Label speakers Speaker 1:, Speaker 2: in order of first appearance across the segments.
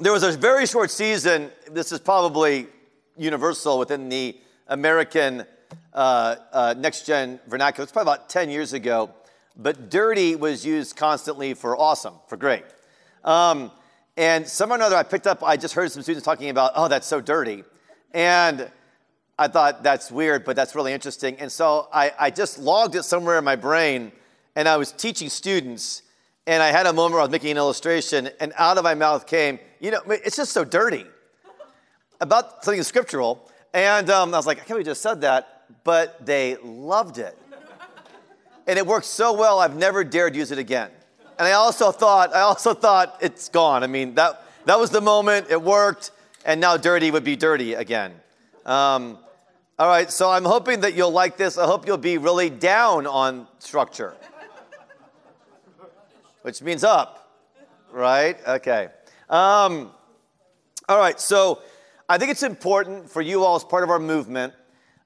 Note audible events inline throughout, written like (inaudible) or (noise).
Speaker 1: there was a very short season, this is probably universal within the American uh, uh, next gen vernacular. It's probably about 10 years ago, but dirty was used constantly for awesome, for great. Um, and somehow or another, I picked up, I just heard some students talking about, oh, that's so dirty. And I thought that's weird, but that's really interesting. And so I, I just logged it somewhere in my brain, and I was teaching students. And I had a moment where I was making an illustration, and out of my mouth came, you know, it's just so dirty about something scriptural. And um, I was like, I can't believe just said that, but they loved it. And it worked so well, I've never dared use it again. And I also thought, I also thought it's gone. I mean, that, that was the moment, it worked, and now dirty would be dirty again. Um, all right, so I'm hoping that you'll like this. I hope you'll be really down on structure, which means up, right? Okay. Um, all right, so I think it's important for you all as part of our movement.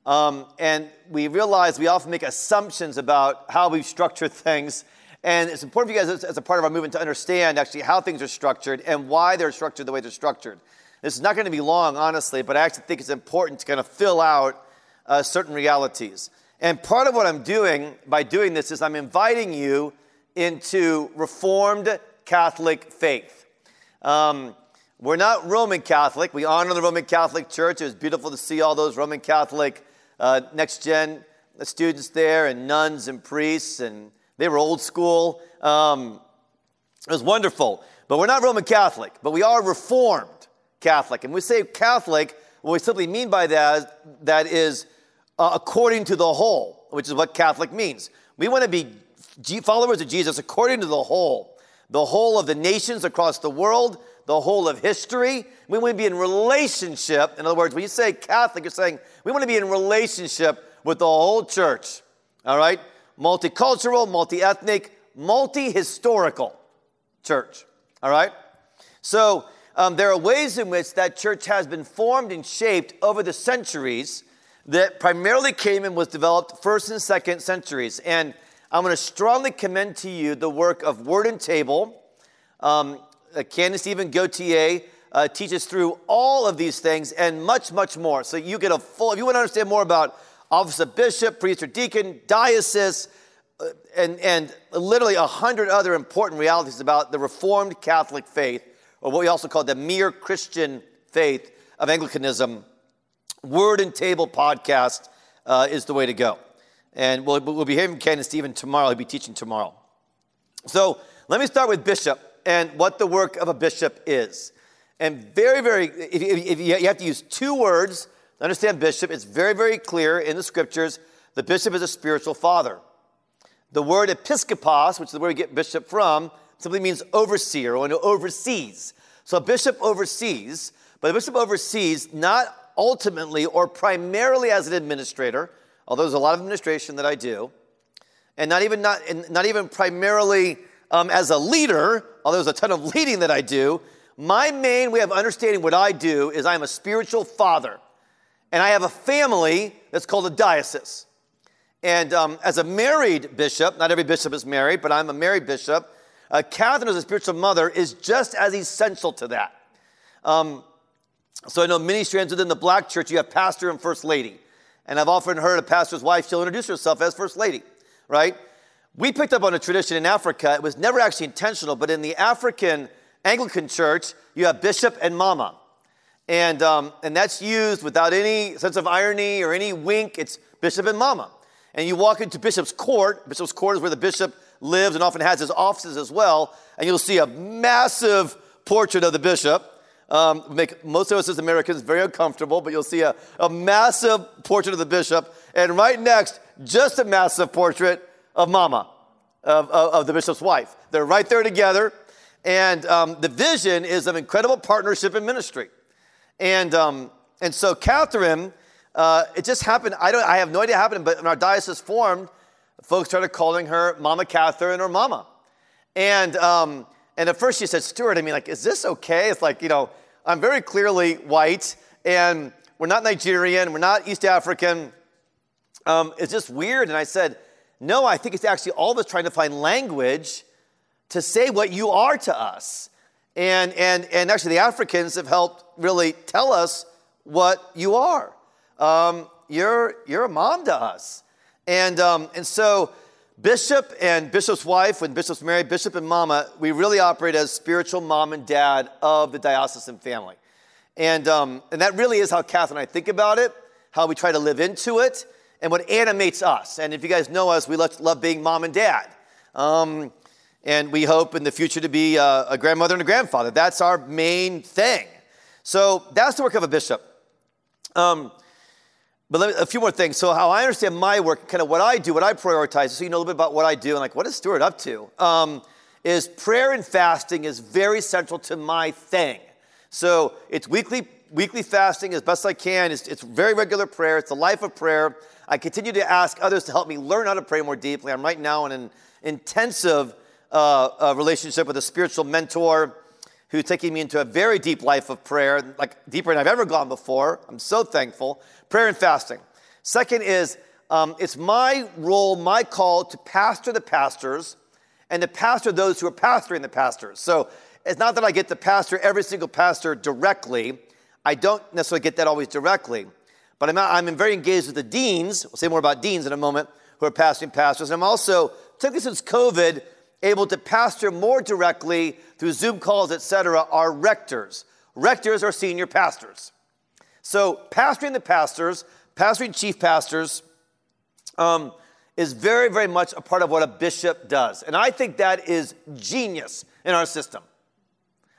Speaker 1: Um, and we realize we often make assumptions about how we structure (laughs) things. And it's important for you guys, as, as a part of our movement, to understand actually how things are structured and why they're structured the way they're structured. This is not going to be long, honestly, but I actually think it's important to kind of fill out uh, certain realities. And part of what I'm doing by doing this is I'm inviting you into Reformed Catholic faith. Um, we're not Roman Catholic. We honor the Roman Catholic Church. It was beautiful to see all those Roman Catholic uh, next gen students there, and nuns and priests, and they were old school. Um, it was wonderful. But we're not Roman Catholic, but we are Reformed Catholic. And we say Catholic, what we simply mean by that, that is uh, according to the whole, which is what Catholic means. We want to be followers of Jesus according to the whole, the whole of the nations across the world, the whole of history. We want to be in relationship. In other words, when you say Catholic, you're saying we want to be in relationship with the whole church. All right? Multicultural, multi ethnic, multi historical church. All right? So um, there are ways in which that church has been formed and shaped over the centuries that primarily came and was developed first and second centuries. And I'm going to strongly commend to you the work of Word and Table. Um, uh, Canon Stephen Gautier uh, teaches through all of these things and much, much more. So you get a full, if you want to understand more about office of bishop, priest or deacon, diocese, uh, and, and literally a hundred other important realities about the Reformed Catholic faith, or what we also call the mere Christian faith of Anglicanism, Word and Table podcast uh, is the way to go. And we'll, we'll be hearing Canon Stephen tomorrow. He'll be teaching tomorrow. So let me start with bishop and what the work of a bishop is. And very, very, if, if you have to use two words to understand bishop, it's very, very clear in the scriptures the bishop is a spiritual father. The word episkopos, which is where we get bishop from, simply means overseer or who oversees. So a bishop oversees, but a bishop oversees not ultimately or primarily as an administrator, although there's a lot of administration that I do, and not even not, not even primarily um, as a leader, although there's a ton of (laughs) leading that I do. My main way of understanding what I do is I'm a spiritual father, and I have a family that's called a diocese. And um, as a married bishop, not every bishop is married, but I'm a married bishop. Uh, Catherine, as a spiritual mother, is just as essential to that. Um, so I know many strands within the black church, you have pastor and first lady. And I've often heard a pastor's wife, she'll introduce herself as first lady, right? We picked up on a tradition in Africa. It was never actually intentional, but in the African Anglican church, you have bishop and mama. And, um, and that's used without any sense of irony or any wink. It's bishop and mama. And you walk into bishop's court. Bishop's court is where the bishop lives and often has his offices as well. And you'll see a massive portrait of the bishop um, make most of us as Americans very uncomfortable, but you'll see a, a massive portrait of the bishop, and right next, just a massive portrait of Mama, of, of, of the bishop's wife. They're right there together, and um, the vision is of incredible partnership in ministry. And, um, and so Catherine, uh, it just happened, I, don't, I have no idea what happened, but when our diocese formed, folks started calling her Mama Catherine or Mama. And um, and at first she said, Stewart, I mean, like, is this okay? It's like, you know, I'm very clearly white and we're not Nigerian, we're not East African. Um, it's just weird. And I said, no, I think it's actually all of us trying to find language to say what you are to us. And, and, and actually, the Africans have helped really tell us what you are. Um, you're, you're a mom to us. And, um, and so, Bishop and Bishop's wife, when Bishop's married, Bishop and Mama, we really operate as spiritual mom and dad of the diocesan family. And, um, and that really is how Kath and I think about it, how we try to live into it, and what animates us. And if you guys know us, we love being mom and dad. Um, and we hope in the future to be a, a grandmother and a grandfather. That's our main thing. So that's the work of a bishop. Um, but me, a few more things. So, how I understand my work, kind of what I do, what I prioritize, so you know a little bit about what I do and like what is Stewart up to, um, is prayer and fasting is very central to my thing. So, it's weekly weekly fasting as best I can. It's, it's very regular prayer. It's a life of prayer. I continue to ask others to help me learn how to pray more deeply. I'm right now in an intensive uh, uh, relationship with a spiritual mentor taking me into a very deep life of prayer, like deeper than I've ever gone before. I'm so thankful. Prayer and fasting. Second is um, it's my role, my call to pastor the pastors and to pastor those who are pastoring the pastors. So it's not that I get to pastor every single pastor directly. I don't necessarily get that always directly, but I'm, I'm very engaged with the deans. We'll say more about deans in a moment who are pastoring pastors. And I'm also, particularly since COVID, able to pastor more directly through Zoom calls, etc., are rectors. Rectors are senior pastors. So, pastoring the pastors, pastoring chief pastors, um, is very, very much a part of what a bishop does. And I think that is genius in our system.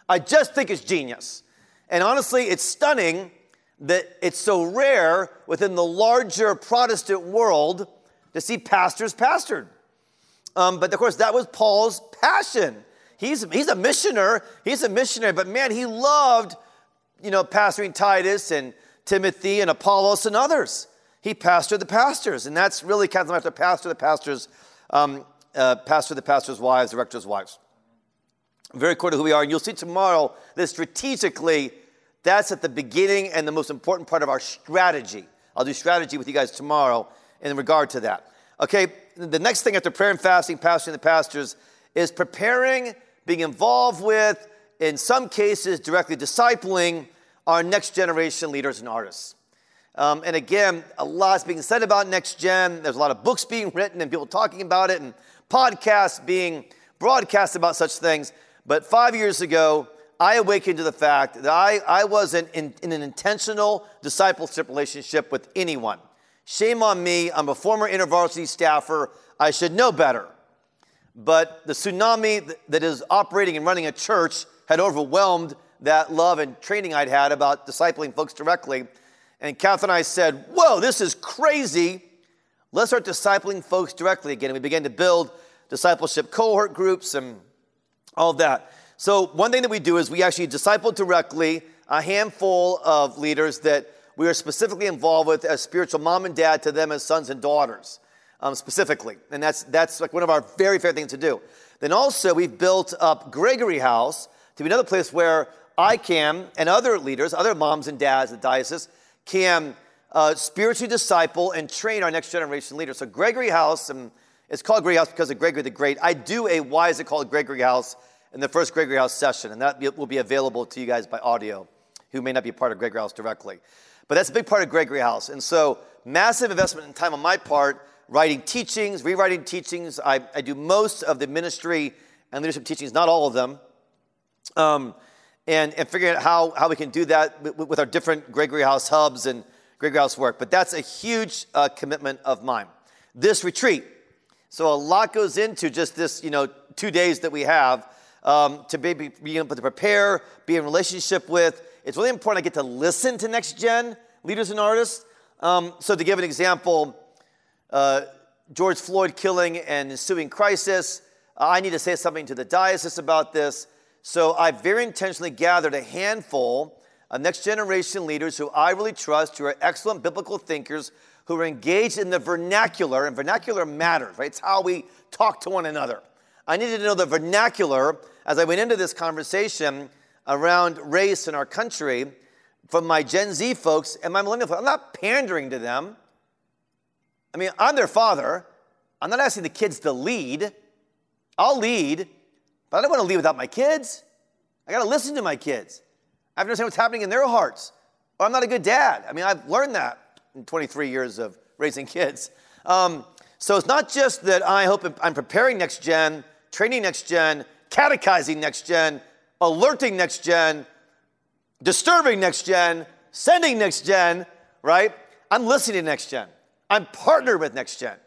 Speaker 1: I just think it's genius. And honestly, it's stunning that it's so rare within the larger Protestant world to see pastors pastored. Um, but of course, that was Paul's passion. He's, he's a missioner. He's a missionary, but man, he loved, you know, pastoring Titus and Timothy and Apollos and others. He pastored the pastors, and that's really Catholic life to pastor the pastors, um, uh, pastor the pastors' wives, the rector's wives. Very core to who we are, and you'll see tomorrow that strategically, that's at the beginning and the most important part of our strategy. I'll do strategy with you guys tomorrow in regard to that. Okay, the next thing after prayer and fasting, pastoring the pastors, is preparing, being involved with, in some cases, directly discipling our next generation leaders and artists. Um, and again, a lot's being said about next gen. There's a lot of books being written and people talking about it, and podcasts being broadcast about such things. But five years ago, I awakened to the fact that I, I wasn't in, in an intentional discipleship relationship with anyone. Shame on me. I'm a former InterVarsity staffer. I should know better. But the tsunami that is operating and running a church had overwhelmed that love and training I'd had about discipling folks directly. And Kath and I said, Whoa, this is crazy. Let's start discipling folks directly again. And we began to build discipleship cohort groups and all that. So, one thing that we do is we actually disciple directly a handful of leaders that we are specifically involved with as spiritual mom and dad to them as sons and daughters, um, specifically. And that's, that's like one of our very favorite things to do. Then also, we've built up Gregory House to be another place where I can, and other leaders, other moms and dads at diocese, can uh, spiritually disciple and train our next generation leaders. So, Gregory House, and it's called Gregory House because of Gregory the Great. I do a Why is it called Gregory House in the first Gregory House session, and that will be available to you guys by audio who may not be part of Gregory House directly. But that's a big part of Gregory House. And so, massive investment in time on my part, writing teachings, rewriting teachings. I, I do most of the ministry and leadership teachings, not all of them. Um, and, and figuring out how, how we can do that with, with, our different Gregory House hubs and Gregory House work. But that's a huge uh, commitment of mine. This retreat. So a lot goes into just this, you know, two days that we have um, to be, be able to prepare, be in relationship with, it's really important I get to listen to next gen leaders and artists. Um, so, to give an example, uh, George Floyd killing and ensuing crisis, uh, I need to say something to the diocese about this. So, I very intentionally gathered a handful of next generation leaders who I really trust, who are excellent biblical thinkers, who are engaged in the vernacular, and vernacular matters, right? It's how we talk to one another. I needed to know the vernacular as I went into this conversation around race in our country from my Gen Z folks and my millennial folks. I'm not pandering to them. I mean, I'm their father. I'm not asking the kids to lead. I'll lead, but I don't want to lead without my kids. I got to listen to my kids. I have to understand what's happening in their hearts. Or I'm not a good dad. I mean, I've learned that in 23 years of raising kids. Um, so it's not just that I hope I'm preparing next gen, training next gen, catechizing next gen, alerting next gen, disturbing next gen, sending next gen, right? I'm listening to next gen. I'm partnered with next gen.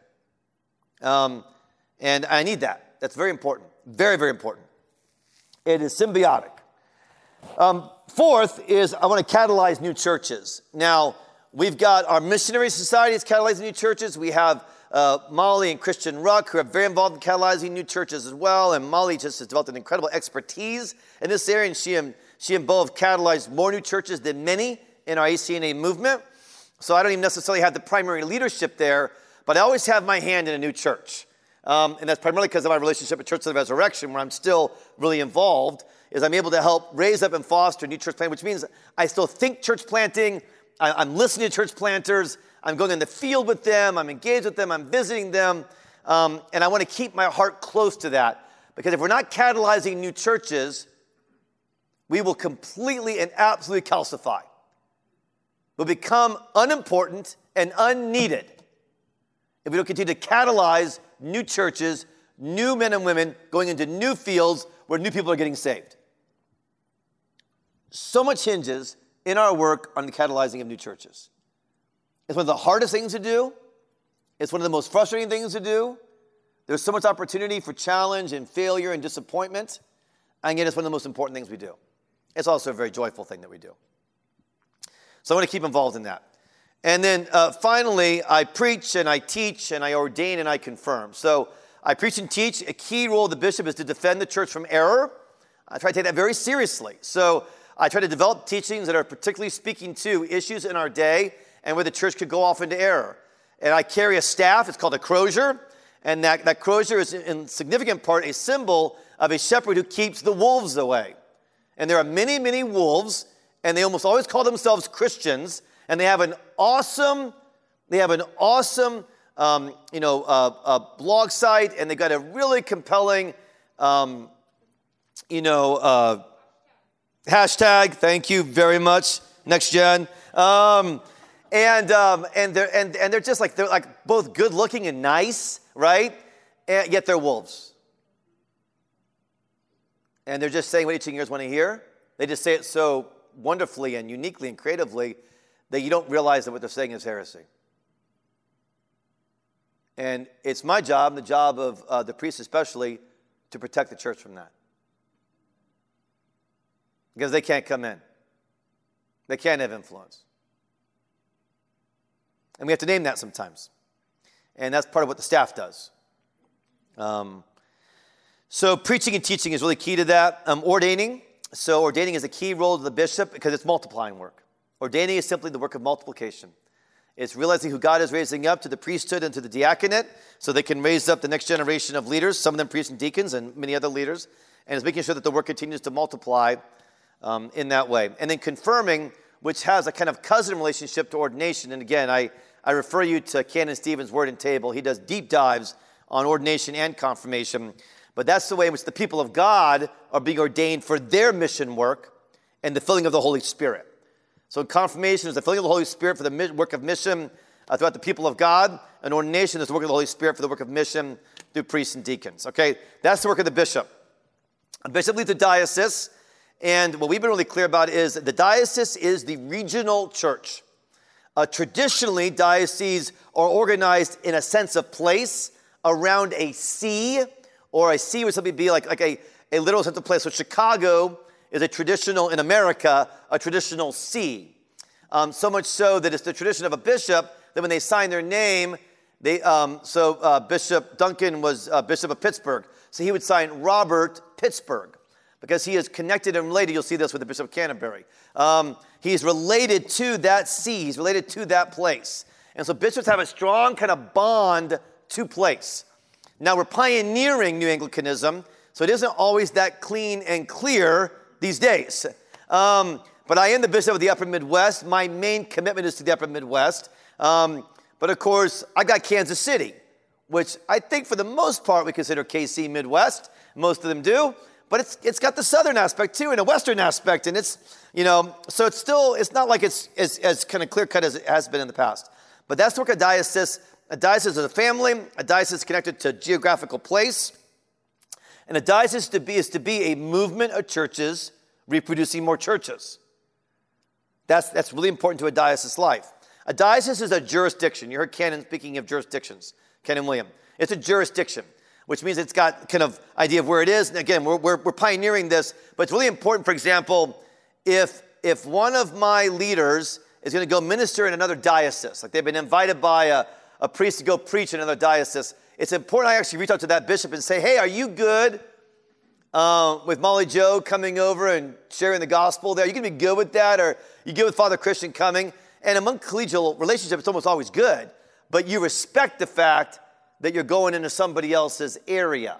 Speaker 1: Um, and I need that. That's very important. Very, very important. It is symbiotic. Um, fourth is I want to catalyze new churches. Now, we've got our missionary societies catalyzing new churches. We have uh, Molly and Christian Ruch, who are very involved in catalyzing new churches as well. And Molly just has developed an incredible expertise in this area, and she and, she and Bo have catalyzed more new churches than many in our ACNA movement. So I don't even necessarily have the primary leadership there, but I always have my hand in a new church. Um, and that's primarily because of my relationship with Church of the Resurrection, where I'm still really involved, is I'm able to help raise up and foster new church planting, which means I still think church planting, I, am listening to church planters, I'm going in the field with them, I'm engaged with them, I'm visiting them, um, and I want to keep my heart close to that. Because if we're not catalyzing new churches, we will completely and absolutely calcify. We'll become unimportant and unneeded if we don't continue to catalyze new churches, new men and women going into new fields where new people are getting saved. So much hinges in our work on the catalyzing of new churches. It's one of the hardest things to do. It's one of the most frustrating things to do. There's so much opportunity for challenge and failure and disappointment. And yet, it's one of the most important things we do. It's also a very joyful thing that we do. So I want to keep involved in that. And then uh, finally, I preach and I teach and I ordain and I confirm. So I preach and teach. A key role of the bishop is to defend the church from error. I try to take that very seriously. So I try to develop teachings that are particularly speaking to issues in our day and where the church could go off into error. And I carry a staff, it's called a crozier. And that, that crozier is in significant part a symbol of a shepherd who keeps the wolves away. And there are many, many wolves, and they almost always call themselves Christians, and they have an awesome, they have an awesome, um, you know, uh, uh, blog site, and they got a really compelling, um, you know, uh, hashtag. Thank you very much, next gen. Um, and um, and they're and, and they're just like they're like both good looking and nice, right? And yet they're wolves. And they're just saying what itching ears want to hear. They just say it so wonderfully and uniquely and creatively that you don't realize that what they're saying is heresy. And it's my job, the job of uh, the priest especially, to protect the church from that. Because they can't come in, they can't have influence. And we have to name that sometimes. And that's part of what the staff does. Um, so, preaching and teaching is really key to that. Um, ordaining. So, ordaining is a key role of the bishop because it's multiplying work. Ordaining is simply the work of multiplication. It's realizing who God is raising up to the priesthood and to the diaconate so they can raise up the next generation of leaders, some of them priests and deacons and many other leaders, and it's making sure that the work continues to multiply um, in that way. And then confirming, which has a kind of cousin relationship to ordination. And again, I, I refer you to Canon Stephen's Word and Table. He does deep dives on ordination and confirmation. But that's the way in which the people of God are being ordained for their mission work and the filling of the Holy Spirit. So confirmation is the filling of the Holy Spirit for the work of mission uh, throughout the people of God, and ordination is the work of the Holy Spirit for the work of mission through priests and deacons. Okay, that's the work of the bishop. A bishop leads a diocese, and what we've been really clear about is the diocese is the regional church. Uh, traditionally, dioceses are organized in a sense of place around a see, or a see would simply be like, like a, a literal sense of place. So Chicago is a traditional, in America, a traditional see. Um, so much so that it's the tradition of a bishop that when they sign their name, they, um, so uh, Bishop Duncan was uh, Bishop of Pittsburgh. So he would sign Robert Pittsburgh because he is connected and related. You'll see this with the Bishop of Canterbury. Um, he's related to that see, he's related to that place. And so bishops have a strong kind of bond to place. Now we're pioneering New Anglicanism, so it isn't always that clean and clear these days. Um, but I am the bishop of the Upper Midwest. My main commitment is to the Upper Midwest. Um, but of course, I got Kansas City, which I think for the most part we consider KC Midwest. Most of them do. But it's, it's got the southern aspect too and a western aspect. And it's, you know, so it's still, it's not like it's as, as kind of clear cut as it has been in the past. But that's work of diocese. A diocese is a family, a diocese is connected to a geographical place. And a diocese to be is to be a movement of churches reproducing more churches. That's, that's really important to a diocese life. A diocese is a jurisdiction. You heard Canon speaking of jurisdictions, Canon William. It's a jurisdiction, which means it's got kind of idea of where it is. And again, we're, we're, we're pioneering this, but it's really important, for example, if, if one of my leaders is going to go minister in another diocese, like they've been invited by a, a priest to go preach in another diocese, it's important I actually reach out to that bishop and say, hey, are you good uh, with Molly Joe coming over and sharing the gospel there? Are You can be good with that, or you good with Father Christian coming? And among collegial relationships, it's almost always good, but you respect the fact that you're going into somebody else's area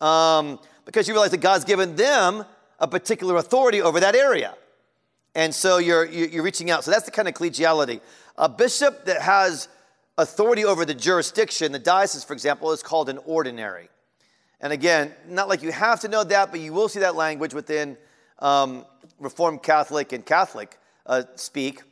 Speaker 1: um, because you realize that God's given them a particular authority over that area. And so you're, you're reaching out. So that's the kind of collegiality. A bishop that has authority over the jurisdiction, the diocese, for example, is called an ordinary. And again, not like you have to know that, but you will see that language within um, Reformed Catholic and Catholic uh, speak.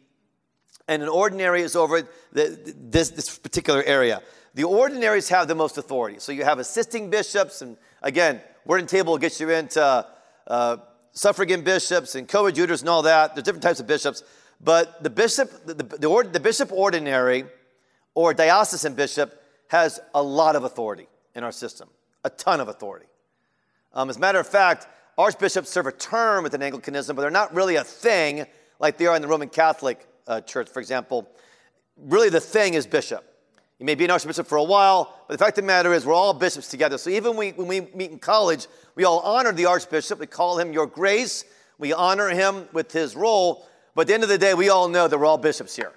Speaker 1: And an ordinary is over the, this, this particular area. The ordinaries have the most authority. So you have assisting bishops, and again, word and table gets you into uh, suffragan bishops and coadjutors and all that. There's different types of bishops. But the bishop, the, the, the, the bishop ordinary or diocesan bishop has a lot of authority in our system, a ton of authority. Um, as a matter of fact, archbishops serve a term within Anglicanism, but they're not really a thing like they are in the Roman Catholic uh, Church, for example. Really, the thing is bishop. You may be an archbishop for a while, but the fact of the matter is, we're all bishops together. So even we, when we meet in college, we all honor the archbishop. We call him Your Grace. We honor him with his role. But at the end of the day, we all know that we're all bishops here.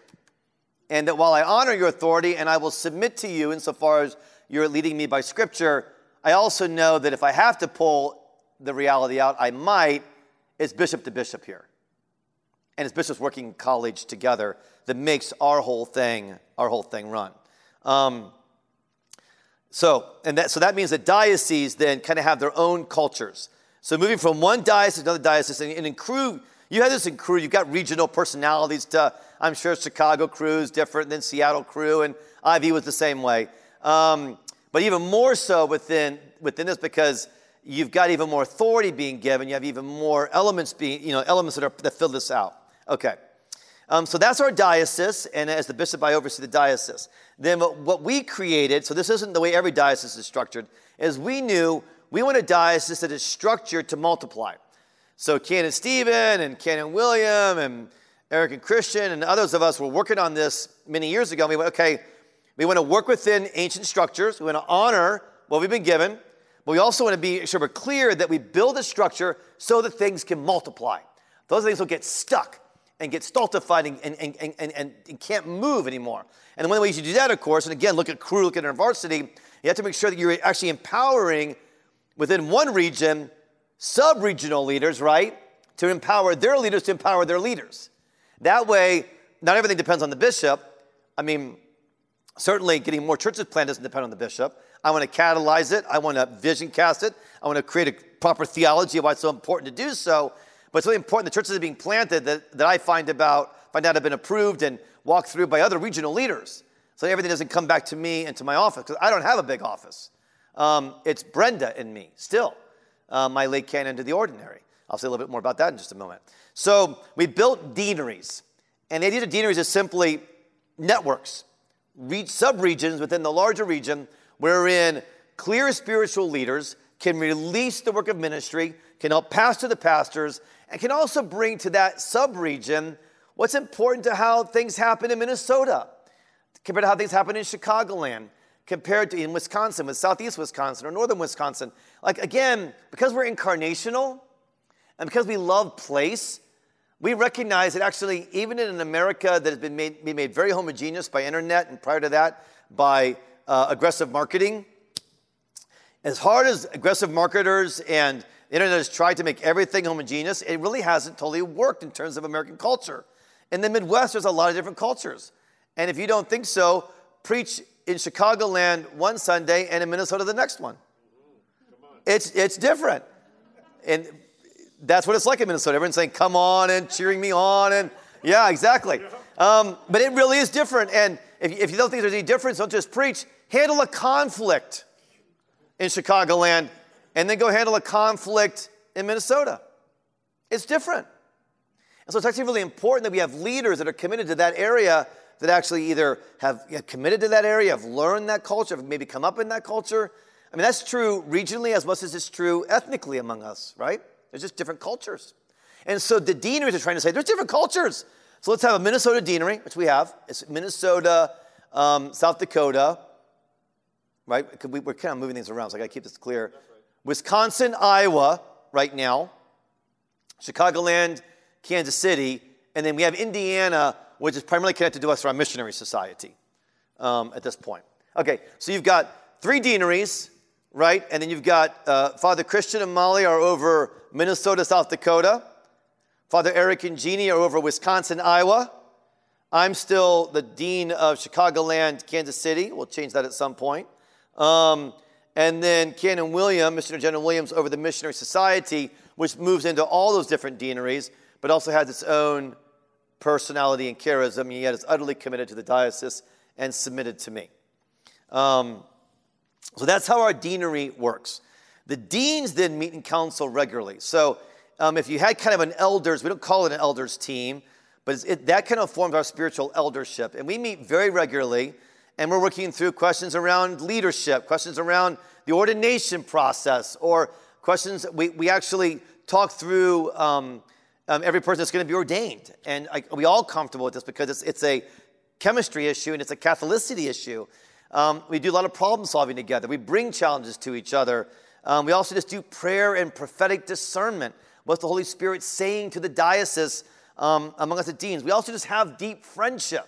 Speaker 1: And that while I honor your authority and I will submit to you insofar as you're leading me by scripture, I also know that if I have to pull the reality out, I might. It's bishop to bishop here. And it's bishops working in college together that makes our whole thing, our whole thing run. Um, so, and that, so that means that dioceses then kind of have their own cultures. So moving from one diocese to another diocese, and, and in Cru, you have this in Cru, you've got regional personalities to, I'm sure Chicago Cru is different than Seattle Cru, and IV was the same way. Um, but even more so within, within this because you've got even more authority being given, you have even more elements being, you know, elements that, are, that fill this out. Okay. Um, so that's our diocese, and as the bishop, I oversee the diocese. Then what we created, so this isn't the way every diocese is structured, is we knew we want a diocese that is structured to multiply. So Canon Stephen and Canon William and Eric and Christian and others of us were working on this many years ago. And We went, okay, we want to work within ancient structures. We want to honor what we've been given, but we also want to be sure we're clear that we build a structure so that things can multiply. Those things will get stuck and get stultified and, and, and, and, and can't move anymore. And one ways you do that, of course, and again, look at Cru, look at varsity, you have to make sure that you're actually empowering within one region sub regional leaders, right? To empower their leaders to empower their leaders. That way, not everything depends on the bishop. I mean, certainly getting more churches planted doesn't depend on the bishop. I want to catalyze it. I want to vision cast it. I want to create a proper theology of why it's so important to do so. But it's really important the churches are being planted that, that I find about, find out have been approved and walked through by other regional leaders. So everything doesn't come back to me and to my office, because I don't have a big office. Um, it's Brenda and me still, uh, my lay canon to the ordinary. I'll say a little bit more about that in just a moment. So we built deaneries. And the idea of deaneries is simply networks, sub-regions within the larger region wherein clear spiritual leaders can release the work of ministry, can help pastor the pastors, and can also bring to that sub-region what's important to how things happen in Minnesota compared to how things happen in Chicagoland, compared to in Wisconsin, with Southeast Wisconsin or Northern Wisconsin. Like, again, because we're incarnational and because we love place, we recognize that actually, even in an America that has been made, been made very homogeneous by internet and prior to that by uh, aggressive marketing, as hard as aggressive marketers and internet has tried to make everything homogeneous, it really hasn't totally worked in terms of American culture. In the Midwest, there's a lot of different cultures. And if you don't think so, preach in Chicagoland one Sunday and in Minnesota the next one. It's, it's different. and that's what it's like in Minnesota. Everyone's saying, come on, and cheering me on. And yeah, exactly. Um, but it really is different. And if, if you don't think there's any difference, don't just preach. Handle a conflict in Chicagoland and then go handle a conflict in Minnesota. It's different. And so it's actually really important that we have leaders that are committed to that area that actually either have committed to that area, have learned that culture, have maybe come up in that culture. I mean, that's true regionally as much as it's true ethnically among us, right? There's just different cultures. And so the deaneries are trying to say there's different cultures. So let's have a Minnesota deanery, which we have. It's Minnesota, um, South Dakota, right? We, are kind of moving things around, so I got to keep this clear. Wisconsin, Iowa, right now. Chicagoland, Kansas City, and then we have Indiana, which is primarily connected to us through our missionary society um, at this point. Okay, so you've got three deaneries, right? And then you've got uh, Father Christian and Molly are over Minnesota, South Dakota. Father Eric and Jeannie are over Wisconsin, Iowa. I'm still the dean of Chicagoland, Kansas City. We'll change that at some point. Um, and then Canon William, Missionary General Williams, over the Missionary Society, which moves into all those different deaneries, but also has its own personality and charism, and yet is utterly committed to the diocese and submitted to me. Um, so that's how our deanery works. The deans then meet in council regularly. So um, if you had kind of an elders, we don't call it an elders team, but it, that kind of forms our spiritual eldership. And we meet very regularly, and we're working through questions around leadership, questions around the ordination process, or questions we, we actually talk through um, um, every person that's going to be ordained. And I, are we all comfortable with this because it's, it's a chemistry issue and it's a Catholicity issue. Um, we do a lot of problem solving together. We bring challenges to each other. Um, we also just do prayer and prophetic discernment. What's the Holy Spirit saying to the diocese um, among us as deans? We also just have deep friendship.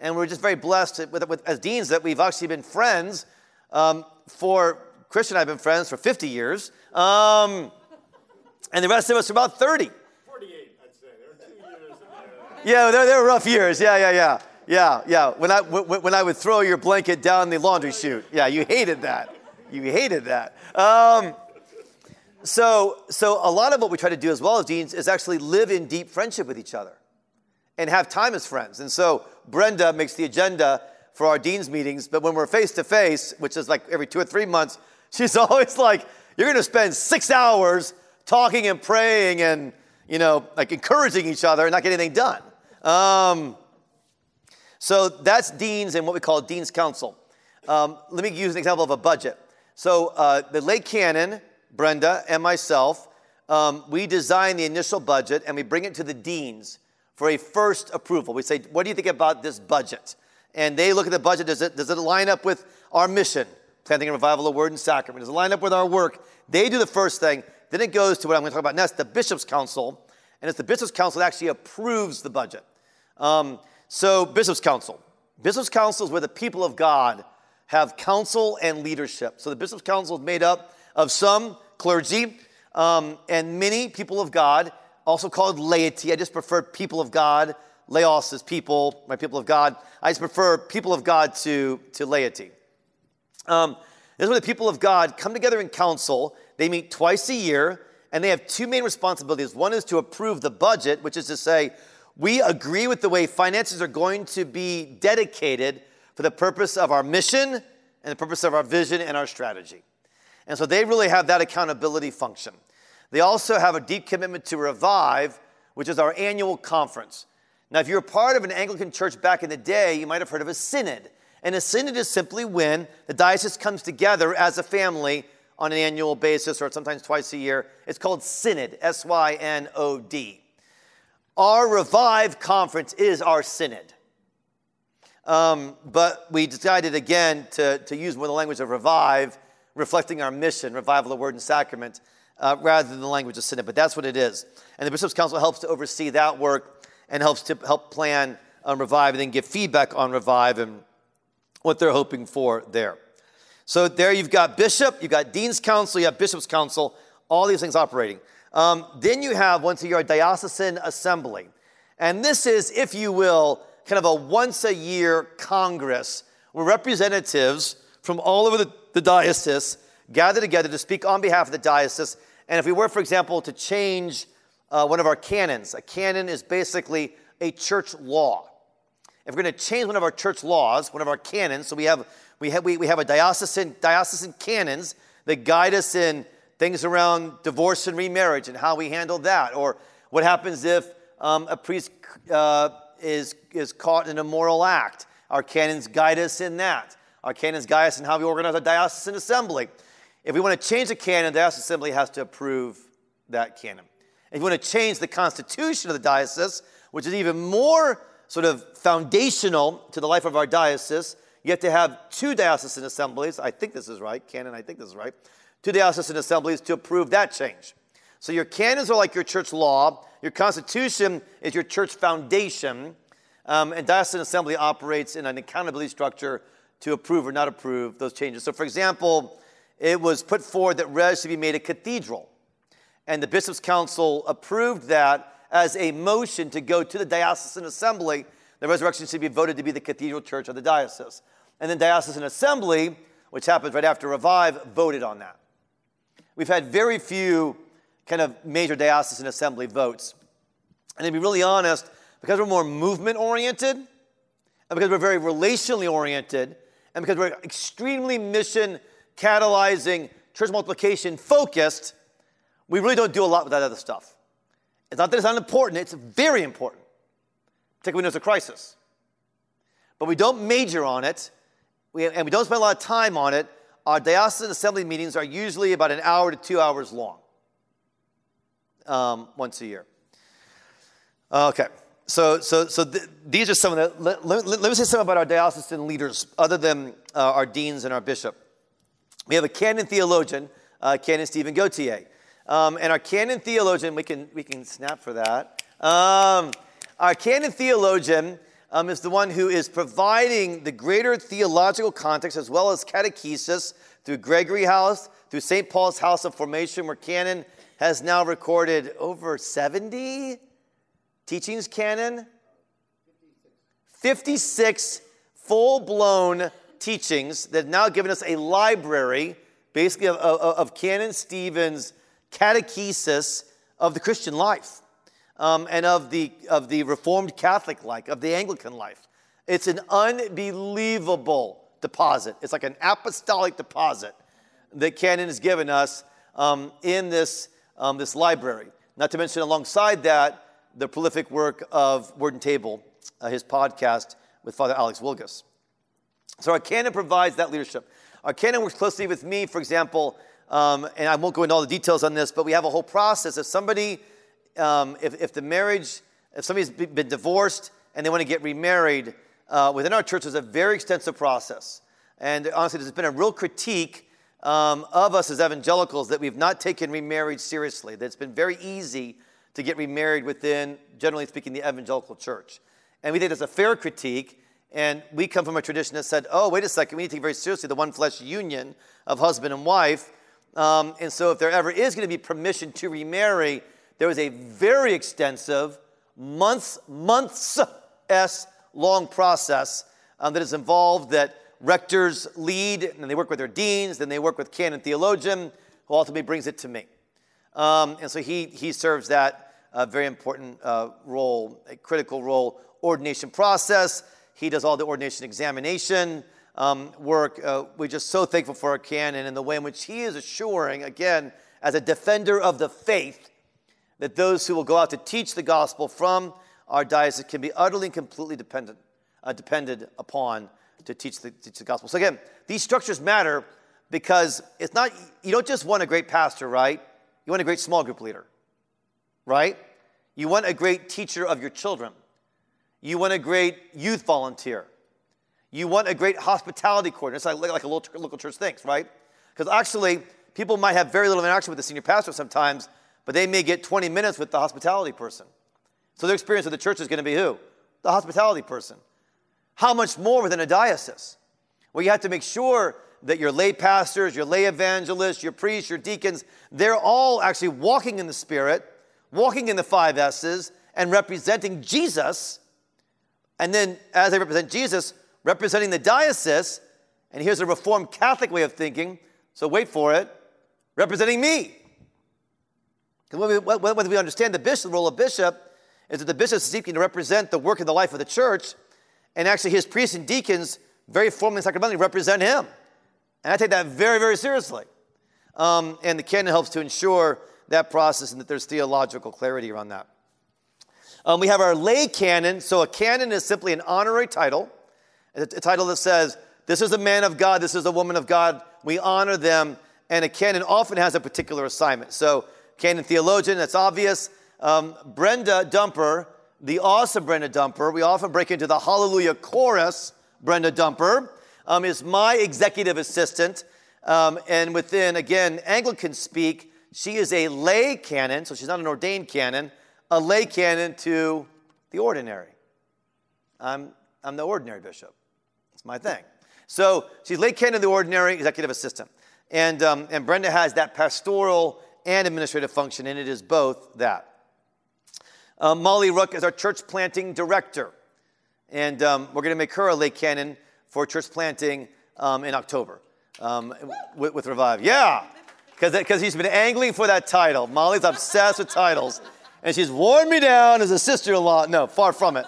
Speaker 1: And we're just very blessed with, with, as deans that we've actually been friends um, for, Christian and I have been friends for 50 years. Um, and the rest of us are about 30. Yeah, they're, they're rough years. Yeah, yeah, yeah. Yeah, yeah. When I, when I would throw your blanket down the laundry chute. Yeah, you hated that. You hated that. Um, so, so a lot of what we try to do as well as deans is actually live in deep friendship with each other and have time as friends. And so Brenda makes the agenda for our deans meetings, but when we're face to face, which is like every two or three months, (laughs) she's always like, "You're going to spend six hours talking and praying and you know like encouraging each other and not getting anything done." Um, so that's deans and what we call dean's council. Um, let me use an example of a budget. So uh, the lay canon, Brenda and myself, um, we design the initial budget and we bring it to the deans for a first approval. We say, "What do you think about this budget?" And they look at the budget. Does it does it line up with our mission? Planting and revival of word and sacrament. Does it line up with our work? They do the first thing. Then it goes to what I'm going to talk about next, the bishop's council, and it's the bishop's council that actually approves the budget. Um, so, Bishop's Council. Bishop's Council is where the people of God have council and leadership. So, the Bishop's Council is made up of some clergy um, and many people of God, also called laity. I just prefer people of God. Laos is people, my people of God. I just prefer people of God to, to laity. Um, this is where the people of God come together in council. They meet twice a year, and they have two main responsibilities. One is to approve the budget, which is to say, we agree with the way finances are going to be dedicated for the purpose of our mission and the purpose of our vision and our strategy. And so they really have that accountability function. They also have a deep commitment to Revive, which is our annual conference. Now, if you're part of an Anglican church back in the day, you might have heard of a synod. And a synod is simply when the diocese comes together as a family on an annual basis or sometimes twice a year. It's called synod, S Y N O D. Our Revive conference is our synod. Um, but we decided again to, to use more the language of revive, reflecting our mission, revival of the word and sacrament, uh, rather than the language of synod. But that's what it is. And the Bishop's Council helps to oversee that work and helps to help plan on revive and then give feedback on revive and what they're hoping for there. So there you've got bishop, you've got dean's council, you have bishop's council, all these things operating. Um, then you have once a year a diocesan assembly. And this is, if you will, kind of a once a year congress where representatives from all over the, the diocese gather together to speak on behalf of the diocese And if we were, for example, to change uh, one of our canons, a canon is basically a church law. If we're going to change one of our church laws, one of our canons, so we have, we have, we, we have a diocesan, diocesan canons that guide us in things around divorce and remarriage and how we handle that, or what happens if um, a priest uh, is, is caught in a moral act. Our canons guide us in that. Our canons guide us in how we organize a diocesan assembly. If we want to change a canon, the assembly has to approve that canon. If you want to change the constitution of the diocese, which is even more sort of foundational to the life of our diocese, you have to have two diocesan assemblies. I think this is right, canon, I think this is right. Two diocesan assemblies to approve that change. So your canons are like your church law, your constitution is your church foundation, um, and diocesan assembly operates in an accountability structure to approve or not approve those changes. So, for example, it was put forward that Res should be made a cathedral, and the Bishops' Council approved that as a motion to go to the diocesan assembly. The resurrection should be voted to be the cathedral church of the diocese. And then diocesan assembly, which happens right after revive, voted on that. We've had very few kind of major diocesan assembly votes. And to be really honest, because we're more movement oriented, and because we're very relationally oriented, and because we're extremely mission catalyzing, church multiplication focused, we really don't do a lot with that other stuff. It's not that it's not important, it's very important, particularly when there's a crisis. But we don't major on it, and we don't spend a lot of time on it. Our diocesan assembly meetings are usually about an hour to two hours long um, once a year. Okay, so, so, so th- these are some of the, let, let, let, me say something about our diocesan leaders other than uh, our deans and our bishop. We have a canon theologian, uh, Canon Stephen Gautier. Um, and our canon theologian, we can, we can snap for that. Um, our canon theologian um, is the one who is providing the greater theological context as well as catechesis through Gregory House, through St. Paul's House of Formation, where canon has now recorded over 70 teachings canon. 56 full blown teachings that have now given us a library, basically, of, of, of Canon Stephen's catechesis of the Christian life um, and of the, of the Reformed Catholic life, of the Anglican life. It's an unbelievable deposit. It's like an apostolic deposit that Canon has given us um, in this um, this library. Not to mention, alongside that, the prolific work of Word and Table, uh, his podcast with Father Alex Wilgus. So our canon provides that leadership. Our canon works closely with me, for example, um, and I won't go into all the details on this, but we have a whole process. If somebody, um, if, if the marriage, if somebody's been divorced and they want to get remarried, uh, within our church, there's a very extensive process. And honestly, there's been a real critique um, of us as evangelicals that we've not taken remarriage seriously, that it's been very easy to get remarried within, generally speaking, the evangelical church. And we think that's a fair critique. And we come from a tradition that said, oh, wait a second, we need to take very seriously the one flesh union of husband and wife. Um, and so, if there ever is going to be permission to remarry, there is a very extensive, months, months s long process um, that is involved that rectors lead, and they work with their deans, then they work with canon theologian, who ultimately brings it to me. Um, and so he, he serves that uh, very important uh, role, a critical role, ordination process. He does all the ordination examination um, work. Uh, we're just so thankful for our canon and the way in which he is assuring, again, as a defender of the faith, that those who will go out to teach the gospel from our diocese can be utterly and completely dependent, uh, depended upon to teach the, teach the gospel. So again, these structures matter because it's not, you don't just want a great pastor, right? You want a great small group leader, right? You want a great teacher of your children. You want a great youth volunteer. You want a great hospitality coordinator. It's like, like a local, local church thinks, right? Because actually, people might have very little interaction with the senior pastor sometimes, but they may get 20 minutes with the hospitality person. So their experience with the church is going to be who? The hospitality person. How much more within a diocese? Well, you have to make sure that your lay pastors, your lay evangelists, your priests, your deacons, they're all actually walking in the Spirit, walking in the five S's, and representing Jesus. And then, as they represent Jesus, representing the diocese. And here's a Reformed Catholic way of thinking. So wait for it representing me. Because when we, we understand the bishop, the role of bishop is that the bishop is seeking to represent the work and the life of the church, and actually his priests and deacons very formally and sacramentally represent him. And I take that very, very seriously. Um, and the canon helps to ensure that process and that there's theological clarity around that. Um, we have our lay canon. So a canon is simply an honorary title, a, title that says, this is a man of God, this is a woman of God. We honor them. And a canon often has a particular assignment. So, canon theologian, that's obvious. Um, Brenda Dumper, the awesome Brenda Dumper, we often break into the Hallelujah chorus. Brenda Dumper um, is my executive assistant. Um, and within, again, Anglican speak, she is a lay canon, so she's not an ordained canon, a lay canon to the ordinary. I'm, I'm the ordinary bishop. It's my thing. So she's lay canon to the ordinary, executive assistant. And, um, and Brenda has that pastoral and administrative function, and it is both that. Um, Molly Rook is our church planting director. And um, we're going to make her a lay canon for church planting um, in October um, with, with, Revive. Yeah, because he's been angling for that title. Molly's obsessed with titles. And she's worn me down as a sister in law. No, far from it.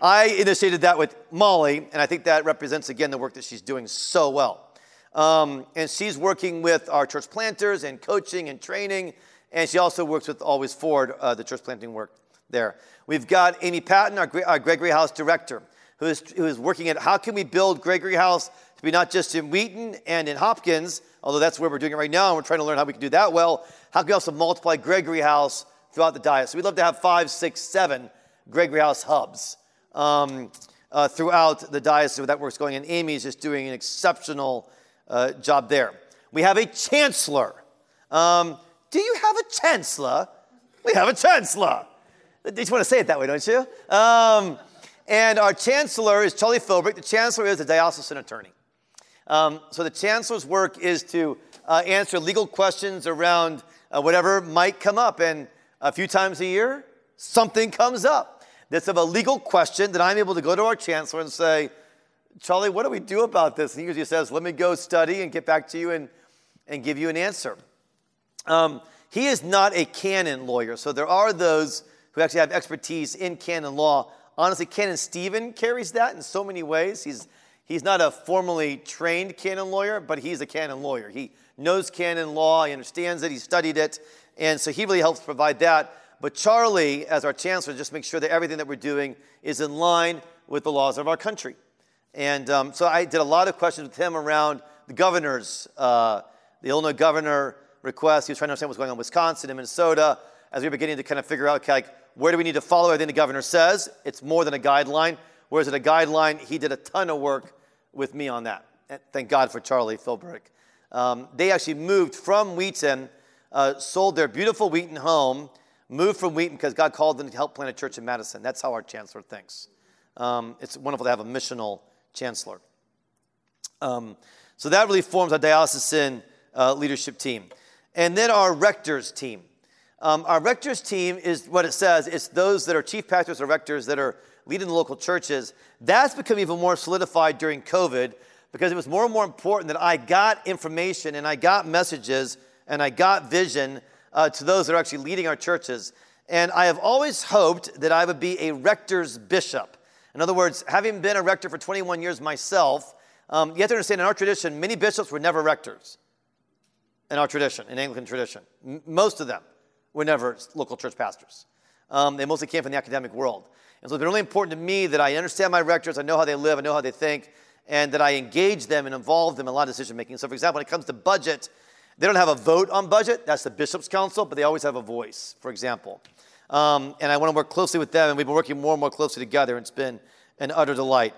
Speaker 1: I initiated that with Molly, and I think that represents, again, the work that she's doing so well. Um, and she's working with our church planters and coaching and training. And she also works with Always Forward, uh, the church planting work there. We've got Amy Patton, our, our Gregory House director, who is, who is working at how can we build Gregory House to be not just in Wheaton and in Hopkins, although that's where we're doing it right now, and we're trying to learn how we can do that well. How can we also multiply Gregory House throughout the diocese? We'd love to have five, six, seven Gregory House hubs um, uh, throughout the diocese where that work's going, and Amy is just doing an exceptional uh, job there. We have a chancellor. Um, do you have a chancellor? We have a chancellor. You just want to say it that way, don't you? Um, and our chancellor is Charlie Philbrick. The chancellor is a diocesan attorney. Um, so the chancellor's work is to uh, answer legal questions around uh, whatever might come up. And a few times a year, something comes up that's of a legal question that I'm able to go to our chancellor and say, Charlie, what do we do about this? And he usually says, Let me go study and get back to you and, and give you an answer. Um, he is not a canon lawyer. So there are those who actually have expertise in canon law. Honestly, Canon Stephen carries that in so many ways. He's, he's not a formally trained canon lawyer, but he's a canon lawyer. He knows canon law, he understands it, he studied it, and so he really helps provide that. But Charlie, as our chancellor, just makes sure that everything that we're doing is in line with the laws of our country. And um, so I did a lot of questions with him around the governors, uh, the Illinois governor request. He was trying to understand what's going on in Wisconsin and Minnesota as we were beginning to kind of figure out, okay, like, where do we need to follow everything the governor says? It's more than a guideline. Whereas it a guideline, he did a ton of work with me on that. Thank God for Charlie Philbrick. Um, they actually moved from Wheaton, uh, sold their beautiful Wheaton home, moved from Wheaton because God called them to help plant a church in Madison. That's how our chancellor thinks. Um, it's wonderful to have a missional chancellor. Um, so that really forms our diocesan uh, leadership team. And then our rectors team. Um, our rectors team is what it says it's those that are chief pastors or rectors that are leading the local churches. That's become even more solidified during COVID because it was more and more important that I got information and I got messages and I got vision uh, to those that are actually leading our churches. And I have always hoped that I would be a rector's bishop. In other words, having been a rector for 21 years myself, um, you have to understand in our tradition, many bishops were never rectors. In our tradition, in Anglican tradition, M- most of them were never local church pastors. Um, they mostly came from the academic world. And so it's been really important to me that I understand my rectors, I know how they live, I know how they think, and that I engage them and involve them in a lot of decision making. So, for example, when it comes to budget, they don't have a vote on budget, that's the bishop's council, but they always have a voice, for example. Um, and I want to work closely with them, and we've been working more and more closely together, and it's been an utter delight.